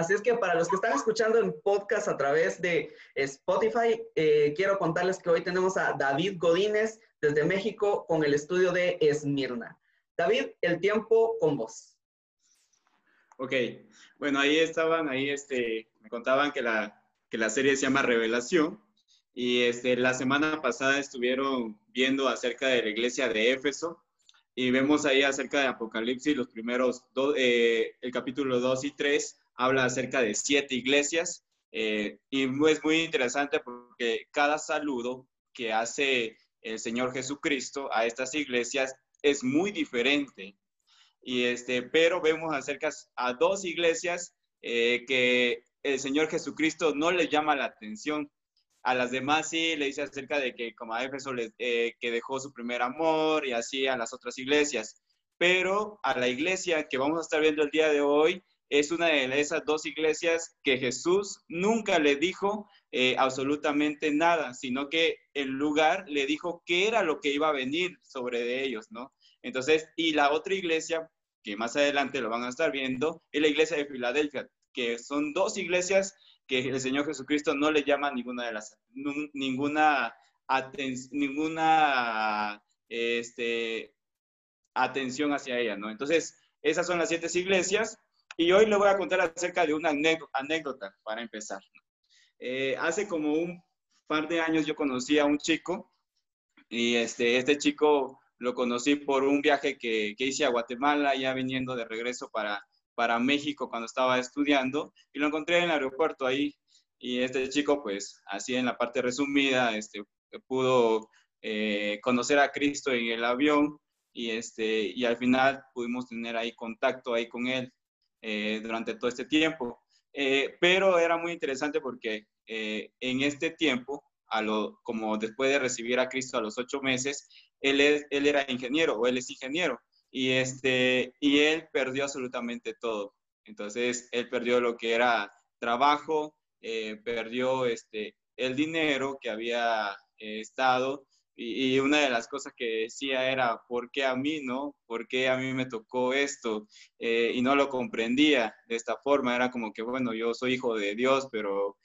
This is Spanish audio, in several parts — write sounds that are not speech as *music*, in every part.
Así es que para los que están escuchando el podcast a través de Spotify, eh, quiero contarles que hoy tenemos a David Godínez desde México con el estudio de Esmirna. David, el tiempo con vos. Ok, bueno, ahí estaban, ahí este, me contaban que la, que la serie se llama Revelación y este, la semana pasada estuvieron viendo acerca de la iglesia de Éfeso y vemos ahí acerca de Apocalipsis, los primeros, dos, eh, el capítulo 2 y 3 habla acerca de siete iglesias eh, y es muy interesante porque cada saludo que hace el Señor Jesucristo a estas iglesias es muy diferente. Y este, pero vemos acerca a dos iglesias eh, que el Señor Jesucristo no les llama la atención. A las demás sí le dice acerca de que como a Éfeso eh, que dejó su primer amor y así a las otras iglesias. Pero a la iglesia que vamos a estar viendo el día de hoy es una de esas dos iglesias que Jesús nunca le dijo eh, absolutamente nada, sino que en lugar le dijo qué era lo que iba a venir sobre de ellos, ¿no? Entonces, y la otra iglesia, que más adelante lo van a estar viendo, es la iglesia de Filadelfia, que son dos iglesias que el Señor Jesucristo no le llama ninguna de las, ninguna, ninguna este, atención hacia ella, ¿no? Entonces, esas son las siete iglesias y hoy le voy a contar acerca de una anécdota para empezar. Eh, hace como un par de años yo conocí a un chico y este, este chico lo conocí por un viaje que, que, hice a Guatemala, ya viniendo de regreso para, para México cuando estaba estudiando, y lo encontré en el aeropuerto ahí. Y este chico, pues, así en la parte resumida, este, pudo eh, conocer a Cristo en el avión y, este, y al final pudimos tener ahí contacto ahí con él eh, durante todo este tiempo. Eh, pero era muy interesante porque en este tiempo, a lo, como después de recibir a Cristo a los ocho meses, él, él era ingeniero o él es ingeniero y, este, y él perdió absolutamente todo. Entonces, él perdió lo que era trabajo, eh, perdió este, el dinero que había eh, estado y, una de las cosas que decía era, ¿por qué a mí, no? ¿Por qué a mí me tocó esto? Eh, y no lo comprendía de esta forma, era como que, bueno, yo soy hijo de Dios, pero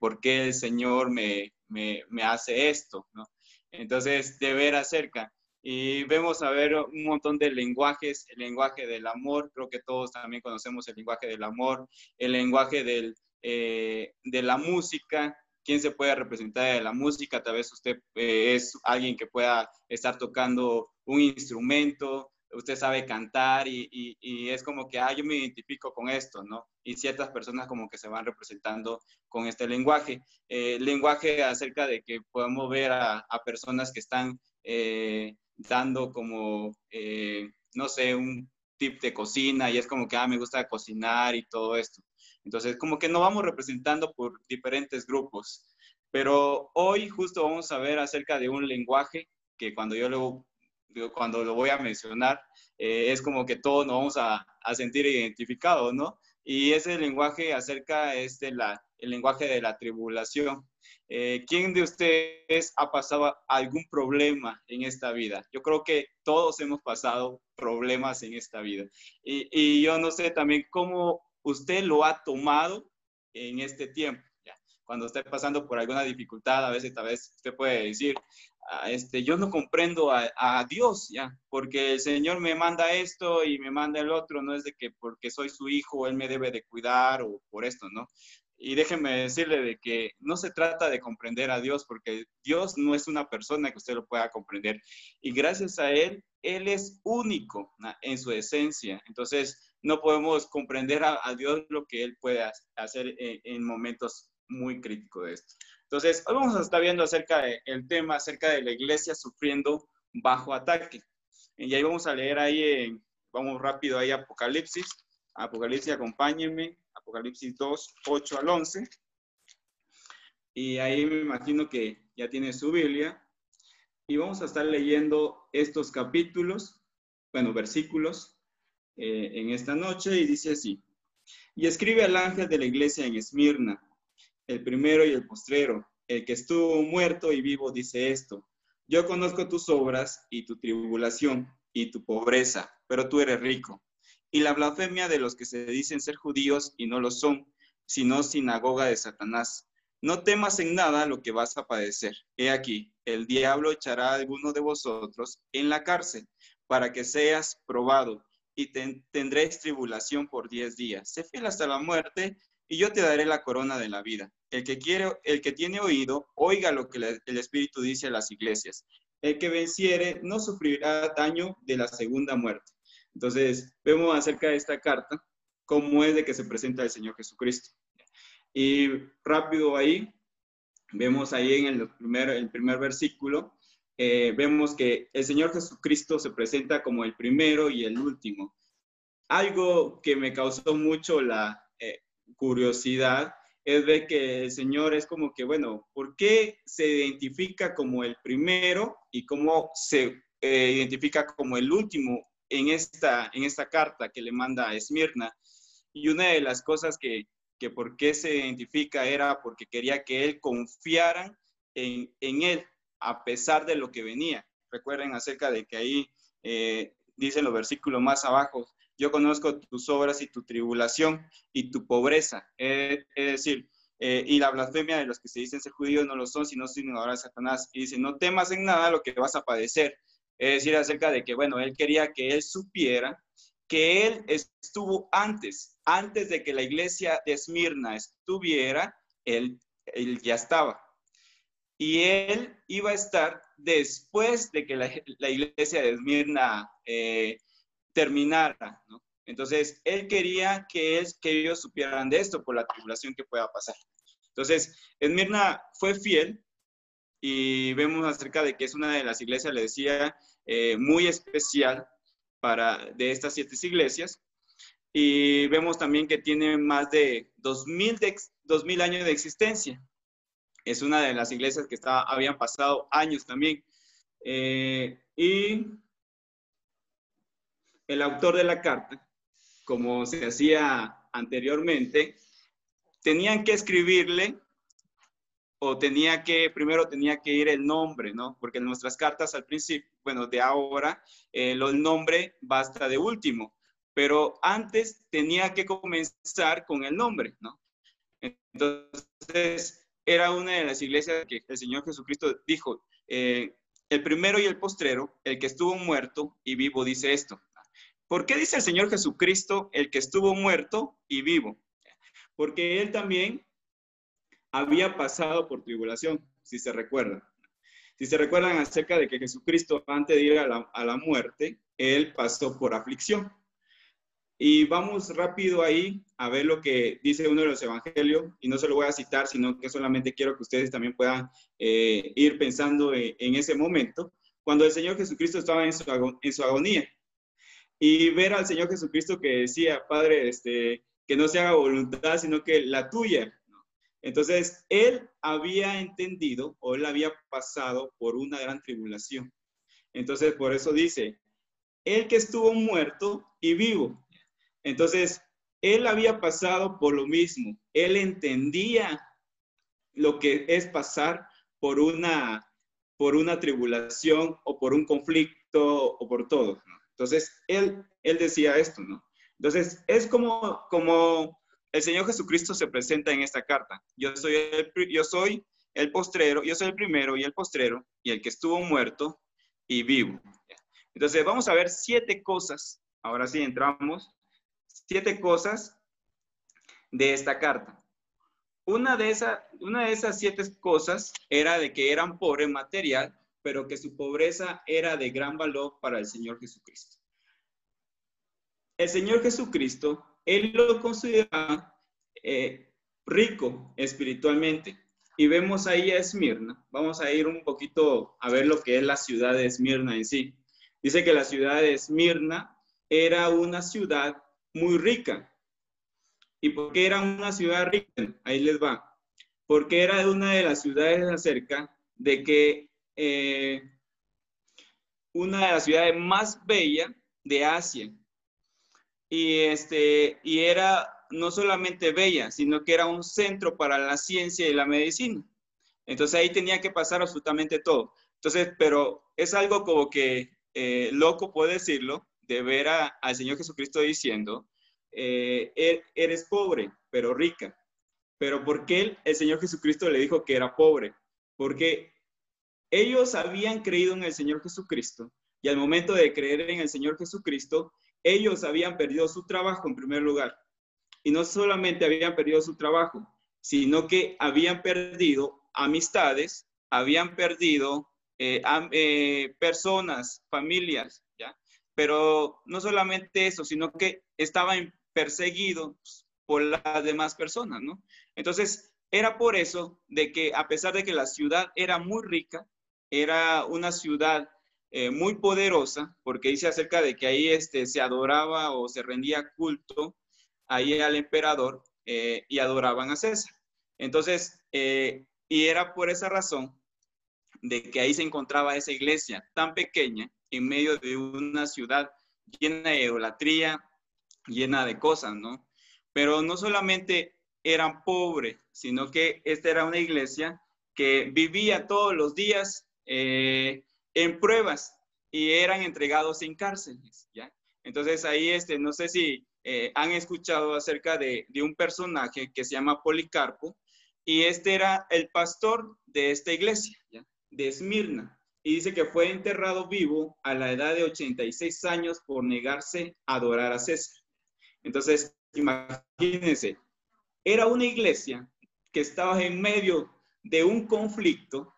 ¿por qué el Señor me, me, me hace esto? ¿no? Entonces, de ver acerca. Y vemos a ver un montón de lenguajes, el lenguaje del amor, creo que todos también conocemos el lenguaje del amor, el lenguaje del, eh, de la música, quién se puede representar de la música, tal vez usted eh, es alguien que pueda estar tocando un instrumento, usted sabe cantar y, es como que, ah, yo me identifico con esto, ¿no? Y ciertas personas como que se van representando con este lenguaje. Eh, lenguaje acerca de que podemos ver a, a personas que están eh, dando como, eh, no sé, un tip de cocina y es como que, ah, me gusta cocinar y todo esto. Entonces, como que nos vamos representando por diferentes grupos. Pero hoy justo vamos a ver acerca de un lenguaje que cuando yo lo, cuando lo voy a mencionar, eh, es como que todos nos vamos a, a sentir identificados, ¿no? Y ese lenguaje acerca es de la, el lenguaje de la tribulación. Eh, ¿Quién de ustedes ha pasado algún problema en esta vida? Yo creo que todos hemos pasado problemas en esta vida. Y, y yo no sé también cómo usted lo ha tomado en este tiempo. Cuando esté pasando por alguna dificultad, a veces tal vez usted puede decir, ah, este, yo no comprendo a, a, Dios, ¿ya? Porque el Señor me manda esto y me manda el otro, no es de que porque soy su hijo, Él me debe de cuidar o por esto, ¿no? Y déjenme decirle de que no se trata de comprender a Dios, porque Dios no es una persona que usted lo pueda comprender. Y gracias a Él, Él es único en su esencia. Entonces, no podemos comprender a, Dios lo que Él puede hacer en, momentos muy críticos de esto. Entonces, hoy vamos a estar viendo acerca del tema, acerca de la iglesia sufriendo bajo ataque. Y ahí vamos a leer ahí, vamos rápido ahí Apocalipsis. Apocalipsis, acompáñenme. Apocalipsis 2, 8 al 11. Y ahí me imagino que ya tiene su Biblia. Y vamos a estar leyendo estos capítulos, bueno, versículos eh, en esta noche y dice así. Y escribe al ángel de la iglesia en Esmirna, el primero y el postrero, el que estuvo muerto y vivo, dice esto. Yo conozco tus obras y tu tribulación y tu pobreza, pero tú eres rico y la blasfemia de los que se dicen ser judíos y no lo son, sino sinagoga de Satanás. No temas en nada lo que vas a padecer. He aquí, el diablo echará a alguno de vosotros en la cárcel para que seas probado y tendréis tribulación por diez días. Sé fiel hasta la muerte y yo te daré la corona de la vida. El que quiere, el que tiene oído, oiga lo que el Espíritu dice a las iglesias. El que venciere no sufrirá daño de la segunda muerte. Entonces, vemos acerca de esta carta cómo es de que se presenta el Señor Jesucristo. Y rápido ahí, vemos ahí en el primer versículo, eh, vemos que el Señor Jesucristo se presenta como el primero y el último. Algo que me causó mucho la eh, curiosidad es ver que el Señor es como que, bueno, ¿por qué se identifica como el primero y cómo se eh, identifica como el último en esta, en esta carta que le manda a Esmirna? Y una de las cosas que, que por qué se identifica era porque quería que él confiaran en, en él, a pesar de lo que venía. Recuerden acerca de que ahí eh, dicen los versículos más abajo, yo conozco tus obras y tu tribulación y tu pobreza. es decir, eh, y la blasfemia de los que se dicen ser judíos no lo son, sino ahora Satanás. Y dice, no temas en nada lo que vas a padecer. Es decir, acerca de que, bueno, él quería que él supiera que él estuvo antes, antes de que la iglesia de Esmirna estuviera, él, él ya estaba. Y él iba a estar después de que la, iglesia de Esmirna eh, terminara. Entonces, él quería que, ellos supieran de esto por la tribulación que pueda pasar. Entonces, Esmirna fue fiel y vemos acerca de que es una de las iglesias, le decía, eh, muy especial para, de estas siete iglesias. Y vemos también que tiene más de 2000, de, años de existencia. Es una de las iglesias que está, habían pasado años también. Eh, y el autor de la carta, como se hacía anteriormente, tenían que escribirle o tenía que, primero tenía que ir el nombre, ¿no? Porque en nuestras cartas al principio, bueno, de ahora, eh, el nombre basta de último, pero antes tenía que comenzar con el nombre, ¿no? Entonces, era una de las iglesias que el Señor Jesucristo dijo, eh, el primero y el postrero, el que estuvo muerto y vivo, dice esto. ¿Por qué dice el Señor Jesucristo el que estuvo muerto y vivo? Porque Él también había pasado por tribulación, si se recuerdan. Si se recuerdan acerca de que Jesucristo, antes de ir a la, muerte, Él pasó por aflicción. Y vamos rápido ahí a ver lo que dice uno de los evangelios, y no se lo voy a citar, sino que solamente quiero que ustedes también puedan eh, ir pensando en, ese momento, cuando el Señor Jesucristo estaba en su, agonía. Y ver al Señor Jesucristo que decía, Padre, este, que no se haga voluntad, sino que la tuya. Entonces, él había entendido o él había pasado por una gran tribulación. Entonces, por eso dice, él que estuvo muerto y vivo. Entonces, él había pasado por lo mismo. Él entendía lo que es pasar por una, por una tribulación o por un conflicto o por todo. Entonces, él, él decía esto, ¿no? Entonces, es como, como el Señor Jesucristo se presenta en esta carta. Yo soy el, yo soy el postrero, yo soy el primero y el postrero, y el que estuvo muerto y vivo. Entonces vamos a ver siete cosas, ahora sí entramos, siete cosas de esta carta. Una de, esas, una de esas siete cosas era de que eran pobres material, pero que su pobreza era de gran valor para el Señor Jesucristo. El Señor Jesucristo él lo considera eh, rico espiritualmente. Y vemos ahí a Esmirna. Vamos a ir un poquito a ver lo que es la ciudad de Esmirna en sí. Dice que la ciudad de Esmirna era una ciudad muy rica. ¿Y por qué era una ciudad rica? Ahí les va. Porque era una de las ciudades acerca de que eh, una de las ciudades más bellas de Asia y, este, y era no solamente bella, sino que era un centro para la ciencia y la medicina. Entonces ahí tenía que pasar absolutamente todo. Entonces, pero es algo como que eh, loco, puedo decirlo, de ver al Señor Jesucristo diciendo, eh, er, eres pobre, pero rica. Pero ¿por qué el Señor Jesucristo le dijo que era pobre? Porque ellos habían creído en el Señor Jesucristo y al momento de creer en el Señor Jesucristo, ellos habían perdido su trabajo en primer lugar. Y no solamente habían perdido su trabajo, sino que habían perdido amistades, habían perdido eh, eh, personas, familias, ¿ya? Pero no solamente eso, sino que estaban perseguidos por las demás personas, ¿no? Entonces, era por eso de que a pesar de que la ciudad era muy rica, era una ciudad eh, muy poderosa, porque dice acerca de que ahí este, se adoraba o se rendía culto ahí al emperador eh, y adoraban a César. Entonces, eh, y era por esa razón de que ahí se encontraba esa iglesia tan pequeña en medio de una ciudad llena de idolatría, llena de cosas, ¿no? Pero no solamente eran pobres, sino que esta era una iglesia que vivía todos los días eh, en pruebas y eran entregados en cárceles, ¿ya? Entonces ahí, este, no sé si eh, han escuchado acerca de, un personaje que se llama Policarpo y este era el pastor de esta iglesia, ¿ya? de Esmirna. Y dice que fue enterrado vivo a la edad de 86 años por negarse a adorar a César. Entonces, imagínense, era una iglesia que estaba en medio de un conflicto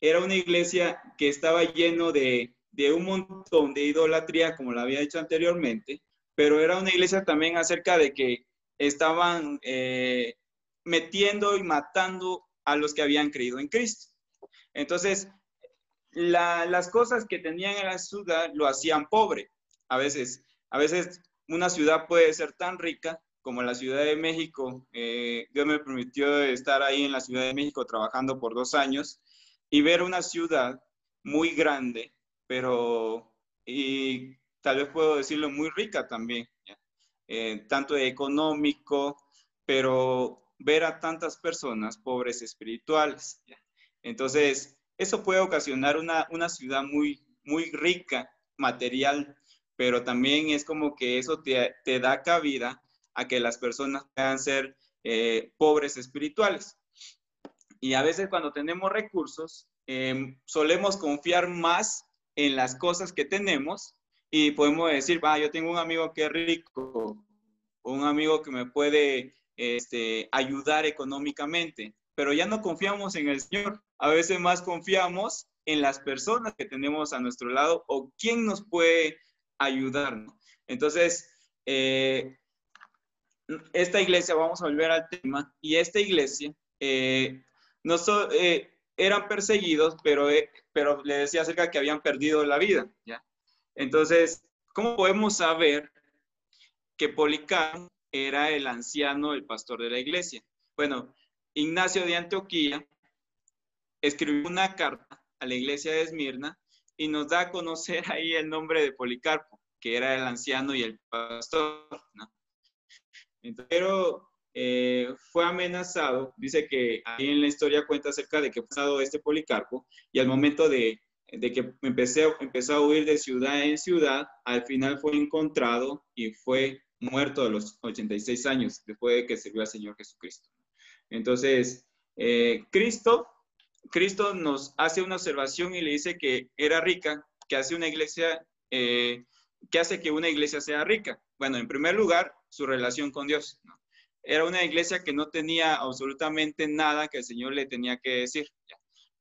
era una iglesia que estaba lleno de, un montón de idolatría, como lo había dicho anteriormente, pero era una iglesia también acerca de que estaban eh, metiendo y matando a los que habían creído en Cristo. Entonces, las cosas que tenían en la ciudad lo hacían pobre. A veces, a veces una ciudad puede ser tan rica como la Ciudad de México. Eh, Dios me permitió estar ahí en la Ciudad de México trabajando por dos años y ver una ciudad muy grande, pero, y tal vez puedo decirlo, muy rica también, eh, tanto económico, pero ver a tantas personas pobres espirituales. Entonces, eso puede ocasionar una, una ciudad muy, muy rica material, pero también es como que eso te, te da cabida a que las personas puedan ser eh, pobres espirituales. Y a veces cuando tenemos recursos, em, solemos confiar más en las cosas que tenemos y podemos decir, va, yo tengo un amigo que es rico, un amigo que me puede este, ayudar económicamente, pero ya no confiamos en el Señor. A veces más confiamos en las personas que tenemos a nuestro lado o quién nos puede ayudar. Entonces, eh, esta iglesia, vamos a volver al tema, y esta iglesia eh, no eh, eran perseguidos, pero, le decía acerca que habían perdido la vida. Entonces, ¿cómo podemos saber que Policarpo era el anciano, el pastor de la iglesia? Bueno, Ignacio de Antioquía escribió una carta a la iglesia de Esmirna y nos da a conocer *laughs* ahí el nombre de Policarpo, que era el anciano y el pastor, ¿no? pero eh, fue amenazado, dice que ahí en la historia cuenta acerca de que fue amenazado este Policarpo y al momento de, que empecé, empezó a huir de ciudad en ciudad, al final fue encontrado y fue muerto a los 86 años después de que sirvió al Señor Jesucristo. Entonces, eh, Cristo, Cristo nos hace una observación y le dice que era rica, que hace una iglesia, eh, que hace que una iglesia sea rica. Bueno, en primer lugar, su relación con Dios. era una iglesia que no tenía absolutamente nada que el Señor le tenía que decir.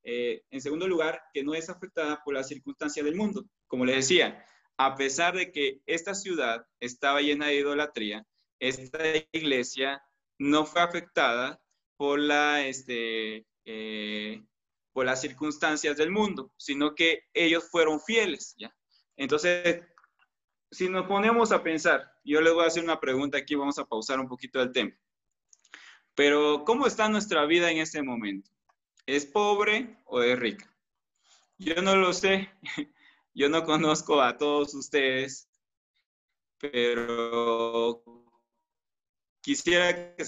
Eh, en segundo lugar, que no es afectada por las circunstancias del mundo. Como les decía, a pesar de que esta ciudad estaba llena de idolatría, esta iglesia no fue afectada por, la, este, eh, por las circunstancias del mundo, sino que ellos fueron fieles. ¿ya? Entonces, si nos ponemos a pensar, yo les voy a hacer una pregunta aquí, vamos a pausar un poquito el tema. Pero, ¿cómo está nuestra vida en este momento? ¿Es pobre o es rica? Yo no lo sé, *laughs* yo no conozco a todos ustedes, pero quisiera que...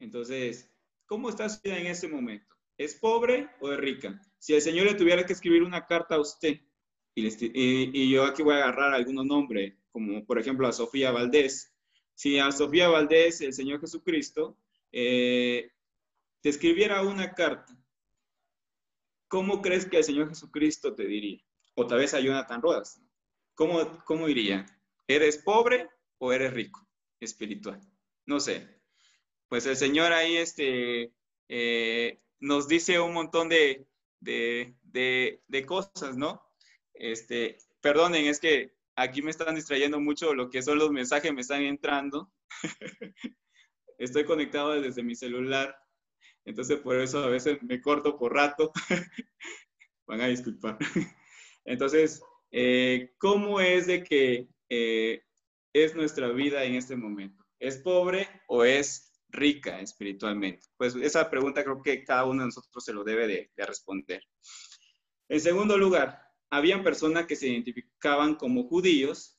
Entonces, ¿cómo está su vida en este momento? ¿Es pobre o es rica? Si el Señor le tuviera que escribir una carta a usted, Y, yo aquí voy a agarrar algunos nombres, como por ejemplo a Sofía Valdés. Si a Sofía Valdés, el Señor Jesucristo, eh, te escribiera una carta, ¿cómo crees que el Señor Jesucristo te diría? O tal vez a Jonathan Rodas. ¿Cómo, cómo diría? ¿Eres pobre o eres rico espiritual? No sé. Pues el Señor ahí este, eh, nos dice un montón de, de, de cosas, ¿no? Este, perdonen, es que aquí me están distrayendo mucho lo que son los mensajes, me están entrando. *laughs* Estoy conectado desde mi celular, entonces por eso a veces me corto por rato. *laughs* Van a disculpar. *laughs* Entonces, eh, ¿cómo es de que eh, es nuestra vida en este momento? ¿Es pobre o es rica espiritualmente? Pues esa pregunta creo que cada uno de nosotros se lo debe de responder. En segundo lugar, habían personas que se identificaban como judíos,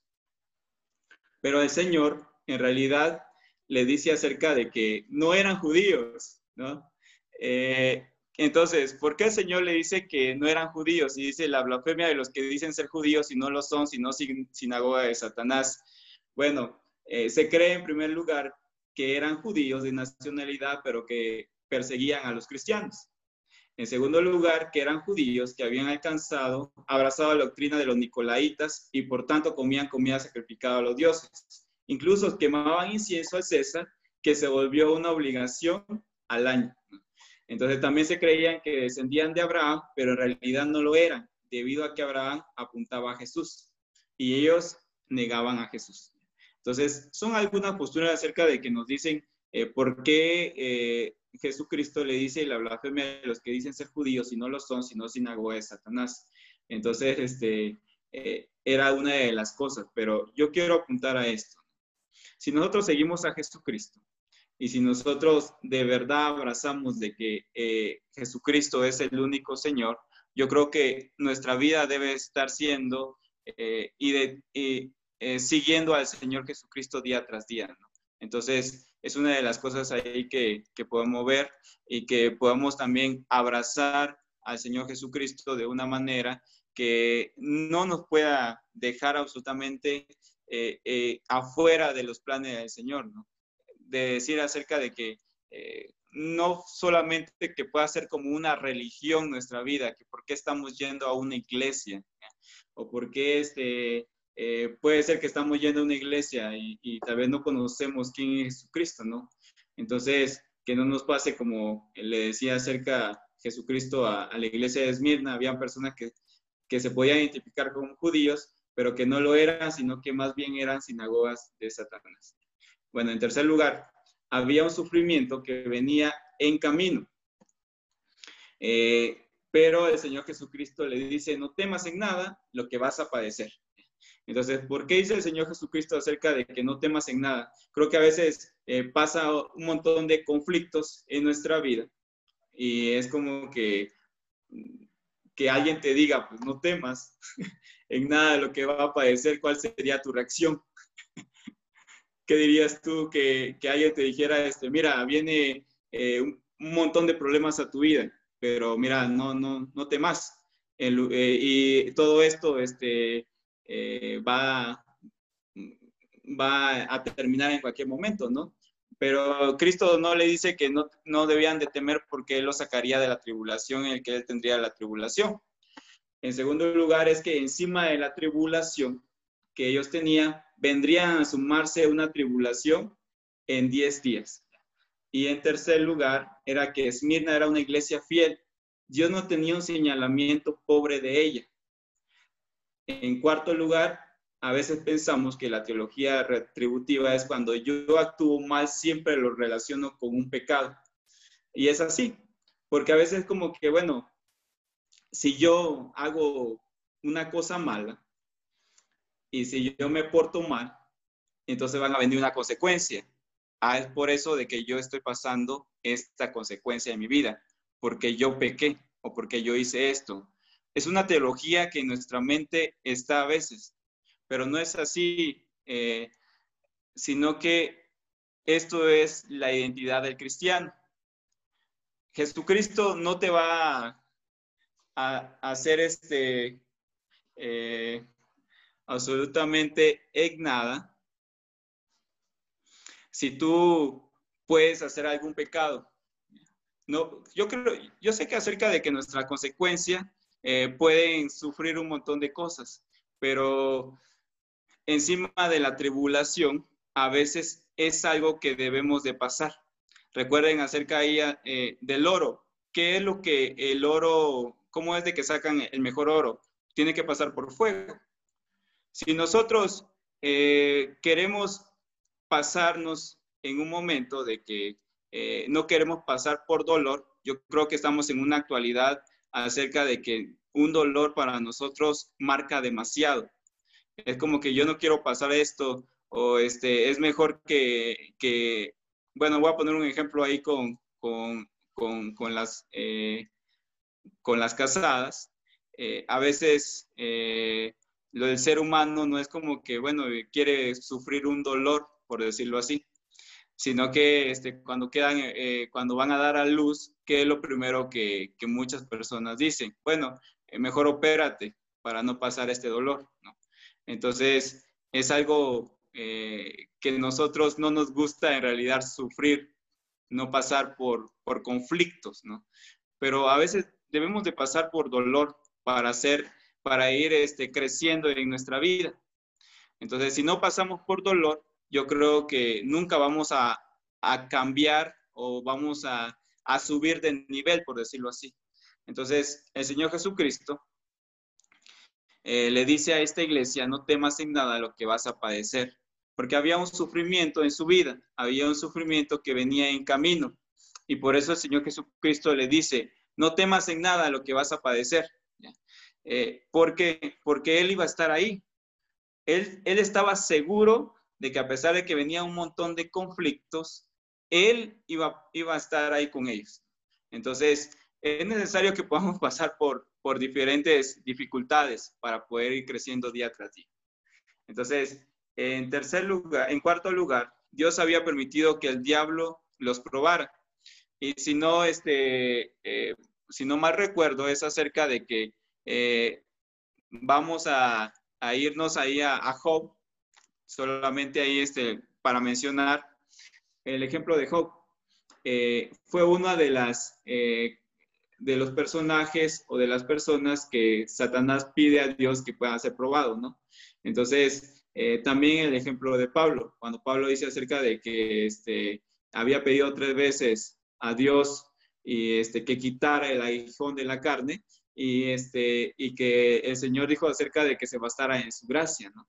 pero el Señor en realidad le dice acerca de que no eran judíos, ¿no? Eh, entonces, ¿por qué el Señor le dice que no eran judíos? Y dice la blasfemia de los que dicen ser judíos y no lo son, sino sinagoga de Satanás. Bueno, eh, se cree en primer lugar que eran judíos de nacionalidad, pero que perseguían a los cristianos. En segundo lugar, que eran judíos que habían alcanzado, abrazado la doctrina de los nicolaitas y por tanto comían comida sacrificada a los dioses. Incluso quemaban incienso al César, que se volvió una obligación al año. Entonces también se creían que descendían de Abraham, pero en realidad no lo eran, debido a que Abraham apuntaba a Jesús y ellos negaban a Jesús. Entonces, son algunas posturas acerca de que nos dicen eh, por qué eh, Jesucristo le dice la blasfemia de los que dicen ser judíos y no lo son, sino sinagoga de Satanás. Entonces, este, eh, era una de las cosas, pero yo quiero apuntar a esto. Si nosotros seguimos a Jesucristo y si nosotros de verdad abrazamos de que eh, Jesucristo es el único Señor, yo creo que nuestra vida debe estar siendo eh, y, de, siguiendo al Señor Jesucristo día tras día. ¿no? Entonces, es una de las cosas ahí que, que podemos ver y que podemos también abrazar al Señor Jesucristo de una manera que no nos pueda dejar absolutamente eh, eh, afuera de los planes del Señor, ¿no? De decir acerca de que eh, no solamente que pueda ser como una religión nuestra vida, que por qué estamos yendo a una iglesia, o por qué este, eh, puede ser que estamos yendo a una iglesia y, tal vez no conocemos quién es Jesucristo, ¿no? Entonces, que no nos pase como le decía acerca Jesucristo a, la iglesia de Esmirna, había personas que, que se podían identificar como judíos, pero que no lo eran, sino que más bien eran sinagogas de Satanás. Bueno, en tercer lugar, había un sufrimiento que venía en camino. Eh, pero el Señor Jesucristo le dice, no temas en nada lo que vas a padecer. Entonces, ¿por qué dice el Señor Jesucristo acerca de que no temas en nada? Creo que a veces eh, pasa un montón de conflictos en nuestra vida y es como que, que alguien te diga, pues no temas *laughs* en nada de lo que va a padecer, ¿cuál sería tu reacción? *laughs* ¿Qué dirías tú que, que alguien te dijera, este, mira, viene eh, un, montón de problemas a tu vida, pero mira, no, no, no temas. El, eh, y todo esto, este, eh, va, a terminar en cualquier momento, ¿no? Pero Cristo no le dice que no, no debían de temer porque Él lo sacaría de la tribulación en el que Él tendría la tribulación. En segundo lugar, es que encima de la tribulación que ellos tenían, vendrían a sumarse una tribulación en 10 días. Y en tercer lugar, era que Esmirna era una iglesia fiel. Dios no tenía un señalamiento pobre de ella. En cuarto lugar, a veces pensamos que la teología retributiva es cuando yo actúo mal, siempre lo relaciono con un pecado. Y es así, porque a veces como que, bueno, si yo hago una cosa mala y si yo me porto mal, entonces van a venir una consecuencia. Ah, es por eso de que yo estoy pasando esta consecuencia en mi vida, porque yo pequé o porque yo hice esto es una teología que en nuestra mente está a veces, pero no es así, eh, sino que esto es la identidad del cristiano. Jesucristo no te va a, hacer este, eh, absolutamente en nada si tú puedes hacer algún pecado. No, yo creo, yo sé que acerca de que nuestra consecuencia eh, pueden sufrir un montón de cosas, pero encima de la tribulación a veces es algo que debemos de pasar. Recuerden acerca ahí, eh, del oro. ¿Qué es lo que el oro, cómo es de que sacan el mejor oro? Tiene que pasar por fuego. Si nosotros eh, queremos pasarnos en un momento de que eh, no queremos pasar por dolor, yo creo que estamos en una actualidad acerca de que un dolor para nosotros marca demasiado. Es como que yo no quiero pasar esto o este, es mejor que, que bueno, voy a poner un ejemplo ahí con, con, con, con las, eh, con las casadas. Eh, a veces lo del ser humano no es como que, bueno, quiere sufrir un dolor por decirlo así, sino que este, cuando, quedan, eh, cuando van a dar a luz, ¿qué es lo primero que, que muchas personas dicen? Bueno, eh, mejor opérate para no pasar este dolor. Entonces, es algo eh, que nosotros no nos gusta en realidad sufrir, no pasar por, por conflictos, ¿no? Pero a veces debemos de pasar por dolor para hacer, para ir este, creciendo en nuestra vida. Entonces, si no pasamos por dolor, yo creo que nunca vamos a, cambiar o vamos a, subir de nivel, por decirlo así. Entonces, el Señor Jesucristo eh, le dice a esta iglesia, no temas en nada lo que vas a padecer, porque había un sufrimiento en su vida, había un sufrimiento que venía en camino. Y por eso el Señor Jesucristo le dice, no temas en nada lo que vas a padecer. Eh, porque, porque Él iba a estar ahí. Él, él estaba seguro de que a pesar de que venía un montón de conflictos, él iba, iba a estar ahí con ellos. Entonces, es necesario que podamos pasar por, por diferentes dificultades para poder ir creciendo día tras día. Entonces, en tercer lugar, en cuarto lugar, Dios había permitido que el diablo los probara. Y si no, este, eh, si no mal recuerdo, es acerca de que eh, vamos a, irnos ahí a, a Job, solamente ahí este, para mencionar el ejemplo de Job. Eh, fue una de las eh, de los personajes o de las personas que Satanás pide a Dios que puedan ser probados, ¿no? Entonces, eh, también el ejemplo de Pablo, cuando Pablo dice acerca de que este, había pedido tres veces a Dios y este, que quitara el aguijón de la carne y, este, y que el Señor dijo acerca de que se bastara en su gracia, ¿no?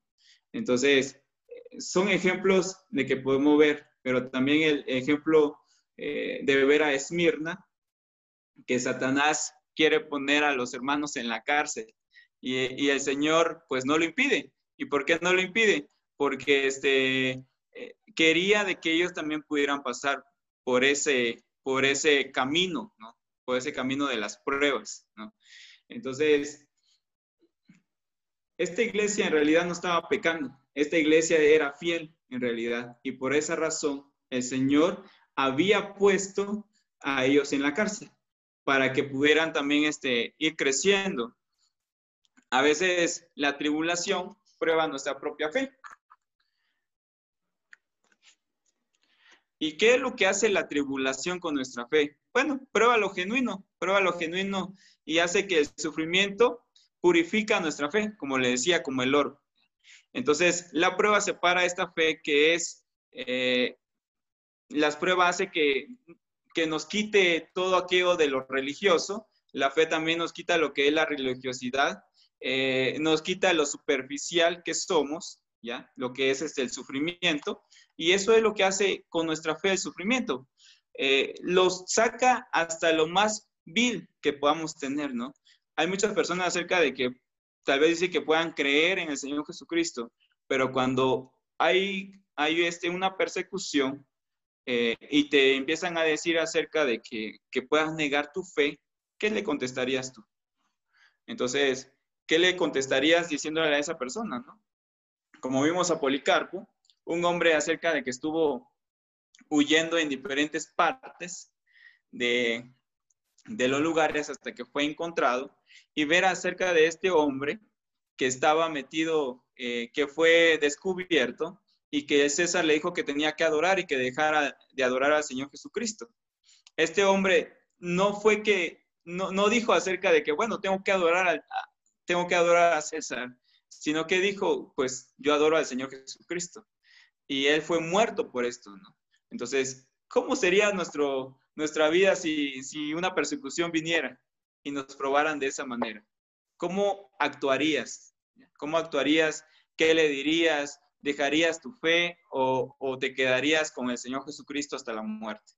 Entonces, son ejemplos de que podemos ver, pero también el ejemplo eh, de ver a Esmirna, que Satanás quiere poner a los hermanos en la cárcel y, el Señor pues no lo impide. ¿Y por qué no lo impide? Porque este, eh, quería de que ellos también pudieran pasar por ese, por ese camino, ¿no? Por ese camino de las pruebas. Entonces, esta iglesia en realidad no estaba pecando, esta iglesia era fiel en realidad y por esa razón el Señor había puesto a ellos en la cárcel para que pudieran también este, ir creciendo. A veces la tribulación prueba nuestra propia fe. ¿Y qué es lo que hace la tribulación con nuestra fe? Bueno, prueba lo genuino, prueba lo genuino y hace que el sufrimiento purifica nuestra fe, como le decía, como el oro. Entonces, la prueba separa esta fe que es, eh, las pruebas hace que, que nos quite todo aquello de lo religioso, la fe también nos quita lo que es la religiosidad, eh, nos quita lo superficial que somos, ¿ya? Lo que es este, el sufrimiento, y eso es lo que hace con nuestra fe el sufrimiento. Eh, los saca hasta lo más vil que podamos tener, ¿no? Hay muchas personas acerca de que tal vez dice que puedan creer en el Señor Jesucristo, pero cuando hay, hay este, una persecución eh, y te empiezan a decir acerca de que, que puedas negar tu fe, ¿qué le contestarías tú? Entonces, ¿qué le contestarías diciéndole a esa persona? Como vimos a Policarpo, un hombre acerca de que estuvo huyendo en diferentes partes de, de los lugares hasta que fue encontrado y ver acerca de este hombre que estaba metido, eh, que fue descubierto y que César le dijo que tenía que adorar y que dejara de adorar al Señor Jesucristo. Este hombre no fue que, no, no dijo acerca de que, bueno, tengo que adorar al, tengo que adorar a César, sino que dijo, pues yo adoro al Señor Jesucristo. Y él fue muerto por esto, ¿no? Entonces, ¿cómo sería nuestro, nuestra vida si, si una persecución viniera y nos probaran de esa manera? ¿Cómo actuarías? ¿Cómo actuarías? ¿Qué le dirías? ¿Dejarías tu fe o, o te quedarías con el Señor Jesucristo hasta la muerte?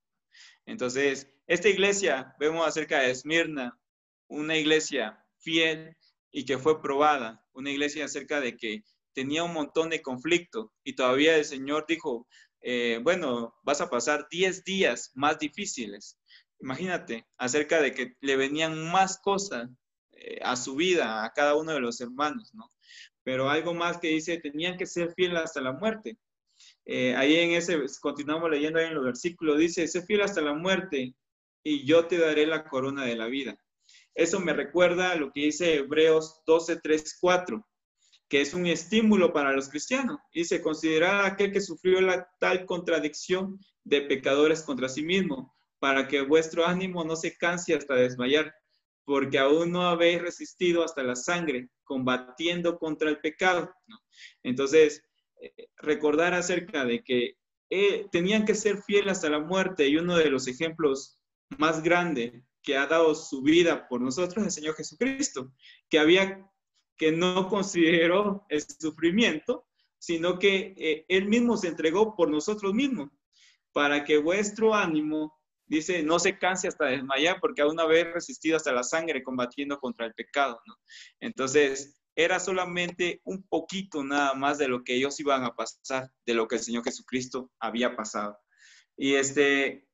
Entonces, esta iglesia, vemos acerca de Esmirna, una iglesia fiel, y que fue probada, una iglesia acerca de que tenía un montón de conflicto y todavía el Señor dijo, eh, bueno, vas a pasar 10 días más difíciles. Imagínate, acerca de que le venían más cosas eh, a su vida, a cada uno de los hermanos, ¿no? Pero algo más que dice, tenían que ser fieles hasta la muerte. Eh, ahí en ese, continuamos leyendo ahí en los versículos, dice, sé fiel hasta la muerte y yo te daré la corona de la vida. Eso me recuerda a lo que dice Hebreos 12, 3, 4, que es un estímulo para los cristianos. Dice, considerar aquel que sufrió la tal contradicción de pecadores contra sí mismo, para que vuestro ánimo no se canse hasta desmayar, porque aún no habéis resistido hasta la sangre, combatiendo contra el pecado. Entonces, eh, recordar acerca de que eh, tenían que ser fieles hasta la muerte y uno de los ejemplos más grandes que ha dado su vida por nosotros, el Señor Jesucristo, que había, que no consideró el sufrimiento, sino que eh, Él mismo se entregó por nosotros mismos, para que vuestro ánimo, dice, no se canse hasta desmayar, porque aún habéis resistido hasta la sangre combatiendo contra el pecado. Entonces, era solamente un poquito nada más de lo que ellos iban a pasar, de lo que el Señor Jesucristo había pasado. Y este,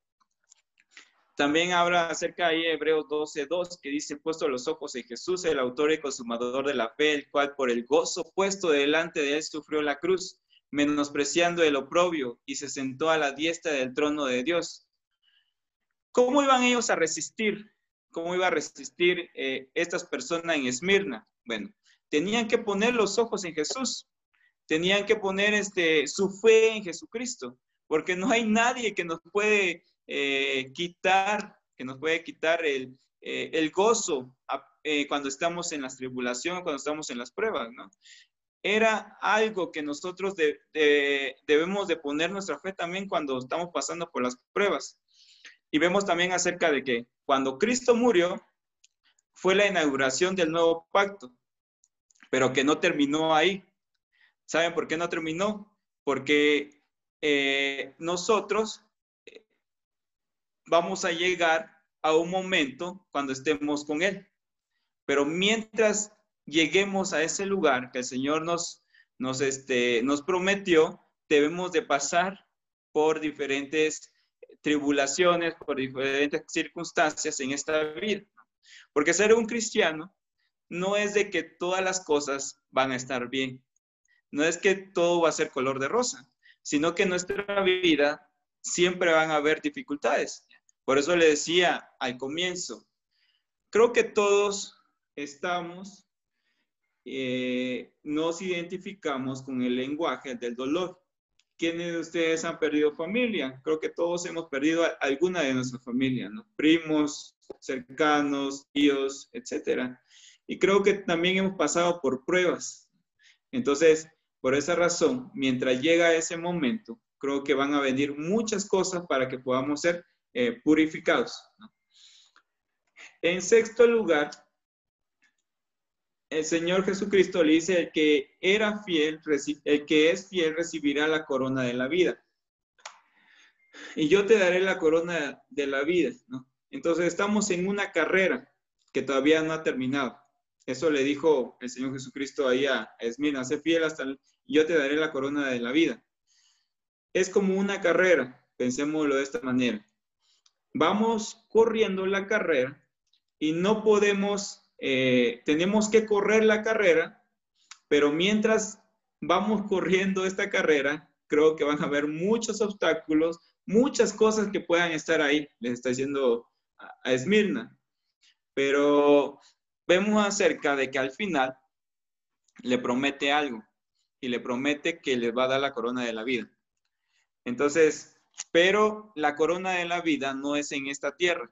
también habla acerca de Hebreos 12, 2, que dice, puesto los ojos en Jesús, el autor y consumador de la fe, el cual por el gozo puesto delante de él sufrió la cruz, menospreciando el oprobio, y se sentó a la diestra del trono de Dios. ¿Cómo iban ellos a resistir? ¿Cómo iba a resistir eh, estas personas en Esmirna? Bueno, tenían que poner los ojos en Jesús, tenían que poner este, su fe en Jesucristo, porque no hay nadie que nos puede eh, quitar, que nos puede quitar el, eh, gozo eh, cuando estamos en las tribulaciones, cuando estamos en las pruebas, ¿no? Era algo que nosotros debemos de poner nuestra fe también cuando estamos pasando por las pruebas. Y vemos también acerca de que cuando Cristo murió, fue la inauguración del nuevo pacto, pero que no terminó ahí. ¿Saben por qué no terminó? Porque nosotros vamos a llegar a un momento cuando estemos con Él. Pero mientras lleguemos a ese lugar que el Señor nos, nos, este, nos prometió, debemos de pasar por diferentes tribulaciones, por diferentes circunstancias en esta vida. Porque ser un cristiano no es de que todas las cosas van a estar bien, no es que todo va a ser color de rosa, sino que en nuestra vida siempre van a haber dificultades. Por eso le decía al comienzo, creo que todos estamos, eh, nos identificamos con el lenguaje del dolor. ¿Quiénes de ustedes han perdido familia? Creo que todos hemos perdido alguna de nuestra familia, ¿no? Primos, cercanos, tíos, etcétera. Y creo que también hemos pasado por pruebas. Entonces, por esa razón, mientras llega ese momento, creo que van a venir muchas cosas para que podamos ser eh, purificados. En sexto lugar, el Señor Jesucristo le dice, el que era fiel, el que es fiel recibirá la corona de la vida. Y yo te daré la corona de la vida, Entonces estamos en una carrera que todavía no ha terminado. Eso le dijo el Señor Jesucristo ahí a Esmina, sé fiel hasta el, yo te daré la corona de la vida. Es como una carrera, pensémoslo de esta manera vamos corriendo la carrera y no podemos, eh, tenemos que correr la carrera, pero mientras vamos corriendo esta carrera, creo que van a haber muchos obstáculos, muchas cosas que puedan estar ahí, les está diciendo a Esmirna. Pero vemos acerca de que al final le promete algo y le promete que les va a dar la corona de la vida. Entonces, pero la corona de la vida no es en esta tierra.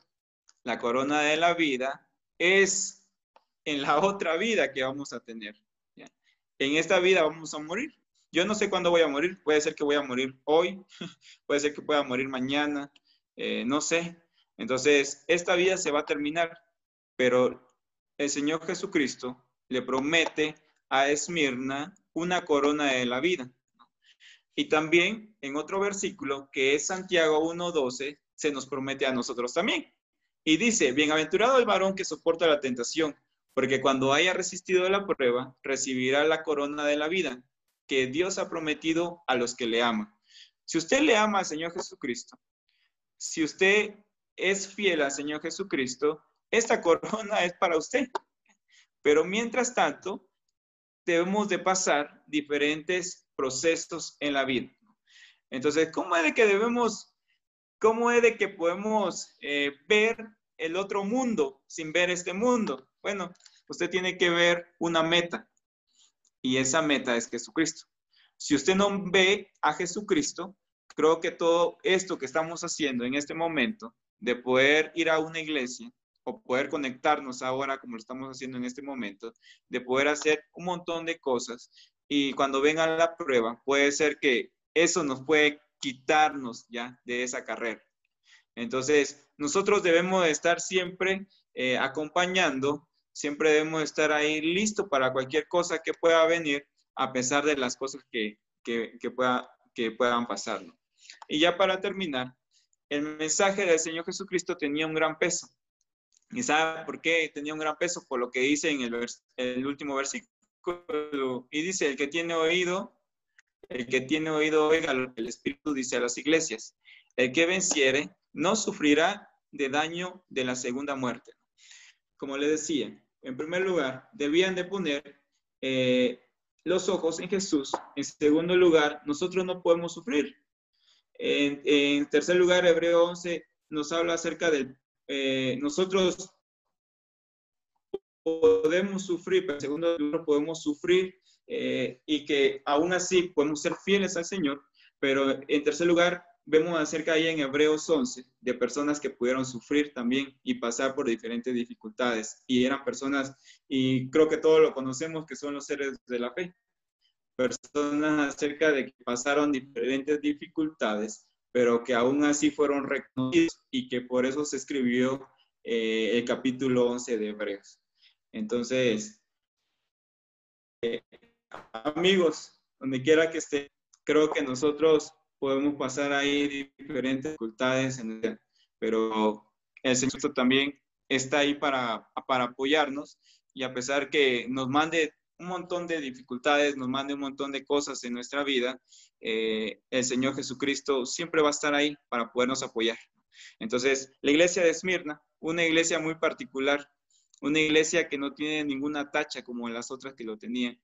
La corona de la vida es en la otra vida que vamos a tener. En esta vida vamos a morir. Yo no sé cuándo voy a morir. Puede ser que voy a morir hoy, *laughs* puede ser que pueda morir mañana, eh, no sé. Entonces, esta vida se va a terminar, pero el Señor Jesucristo le promete a Esmirna una corona de la vida. Y también en otro versículo, que es Santiago 1.12, se nos promete a nosotros también. Y dice, bienaventurado el varón que soporta la tentación, porque cuando haya resistido la prueba, recibirá la corona de la vida que Dios ha prometido a los que le aman. Si usted le ama al Señor Jesucristo, si usted es fiel al Señor Jesucristo, esta corona es para usted. Pero mientras tanto, debemos de pasar diferentes procesos en la vida. Entonces, ¿cómo es de que debemos, cómo es de que podemos eh, ver el otro mundo sin ver este mundo? Bueno, usted tiene que ver una meta y esa meta es Jesucristo. Si usted no ve a Jesucristo, creo que todo esto que estamos haciendo en este momento, de poder ir a una iglesia o poder conectarnos ahora como lo estamos haciendo en este momento, de poder hacer un montón de cosas y cuando venga la prueba, puede ser que eso nos puede quitarnos ya de esa carrera. Entonces, nosotros debemos estar siempre eh, acompañando siempre debemos estar ahí listos para cualquier cosa que pueda venir, a pesar de las cosas que, pueda, que puedan pasar. Y ya para terminar, el mensaje del Señor Jesucristo tenía un gran peso. ¿Y sabe por qué tenía un gran peso? Por lo que dice en el, el último versículo. Y dice, el que tiene oído, el que tiene oído, oiga lo que el Espíritu dice a las iglesias. El que venciere no sufrirá de daño de la segunda muerte como le decía, en primer lugar, debían de poner eh, los ojos en Jesús. En segundo lugar, nosotros no podemos sufrir. En, tercer lugar, Hebreo 11 nos habla acerca de eh, nosotros podemos sufrir, pero en segundo lugar podemos sufrir eh, y que aún así podemos ser fieles al Señor, pero en tercer lugar vemos acerca ahí en Hebreos 11 de personas que pudieron sufrir también y pasar por diferentes dificultades. Y eran personas, y creo que todos lo conocemos, que son los seres de la fe. Personas acerca de que pasaron diferentes dificultades, pero que aún así fueron reconocidos y que por eso se escribió eh, el capítulo 11 de Hebreos. Entonces, eh, amigos, donde quiera que esté, creo que nosotros podemos pasar ahí diferentes dificultades, en pero el Señor también está ahí para, para apoyarnos y a pesar que nos mande un montón de dificultades, nos mande un montón de cosas en nuestra vida, eh, el Señor Jesucristo siempre va a estar ahí para podernos apoyar. Entonces, la iglesia de Esmirna, una iglesia muy particular, una iglesia que no tiene ninguna tacha como las otras que lo tenían,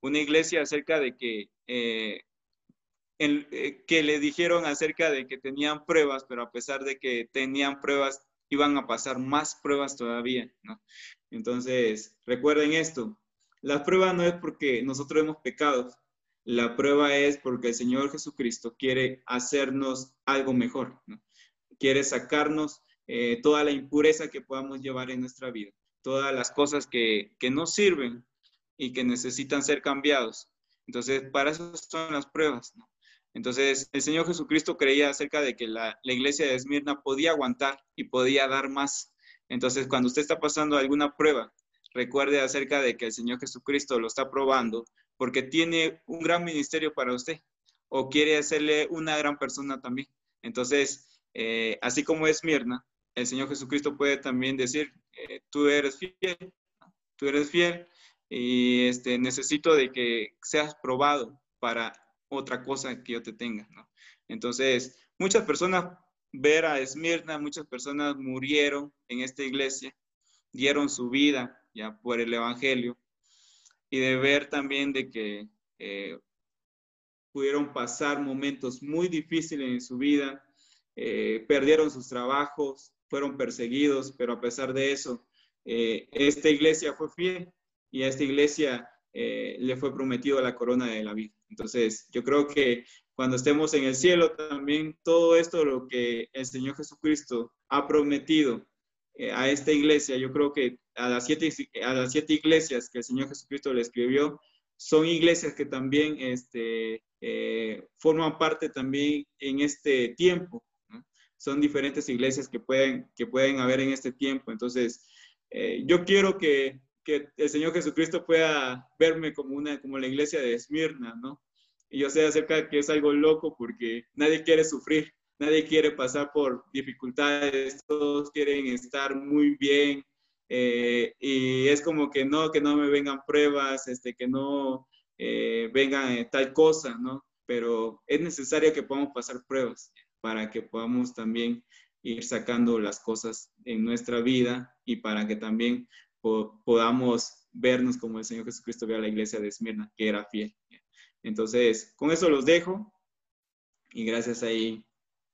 una iglesia acerca de que eh, eh, que le dijeron acerca de que tenían pruebas, pero a pesar de que tenían pruebas, iban a pasar más pruebas todavía. Entonces, recuerden esto, la prueba no es porque nosotros hemos pecado, la prueba es porque el Señor Jesucristo quiere hacernos algo mejor, quiere sacarnos eh, toda la impureza que podamos llevar en nuestra vida, todas las cosas que, que no sirven y que necesitan ser cambiados. Entonces, para eso son las pruebas. Entonces, el Señor Jesucristo creía acerca de que la, iglesia de Esmirna podía aguantar y podía dar más. Entonces, cuando usted está pasando alguna prueba, recuerde acerca de que el Señor Jesucristo lo está probando porque tiene un gran ministerio para usted o quiere hacerle una gran persona también. Entonces, eh, así como Esmirna, el Señor Jesucristo puede también decir, eh, tú eres fiel, tú eres fiel y este, necesito de que seas probado para otra cosa que yo te tenga. Entonces, muchas personas ver a Esmirna, muchas personas murieron en esta iglesia, dieron su vida ya por el Evangelio, y de ver también de que eh, pudieron pasar momentos muy difíciles en su vida, eh, perdieron sus trabajos, fueron perseguidos, pero a pesar de eso, eh, esta iglesia fue fiel y esta iglesia le fue prometido la corona de la vida. Entonces, yo creo que cuando estemos en el cielo también todo esto, lo que el Señor Jesucristo ha prometido eh, a esta iglesia, yo creo que a las, siete, a las siete iglesias que el Señor Jesucristo le escribió, son iglesias que también este, eh, forman parte también en este tiempo. Son diferentes iglesias que pueden, que pueden haber en este tiempo. Entonces, eh, yo quiero que, que, el Señor Jesucristo pueda verme como, una, como la iglesia de Esmirna, ¿no? Y yo sé acerca de que es algo loco porque nadie quiere sufrir, nadie quiere pasar por dificultades, todos quieren estar muy bien, eh, y es como que no, que no me vengan pruebas, este, que no eh, vengan tal cosa, ¿no? Pero es necesario que podamos pasar pruebas para que podamos también ir sacando las cosas en nuestra vida y para que también podamos vernos como el Señor Jesucristo ve a la iglesia de Esmirna, que era fiel. Entonces, con eso los dejo y gracias ahí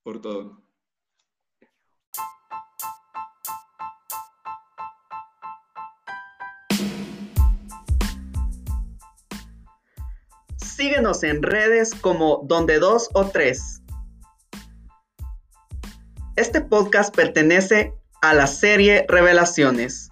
por todo. Síguenos en redes como Donde Dos o Tres. Este podcast pertenece a la serie Revelaciones.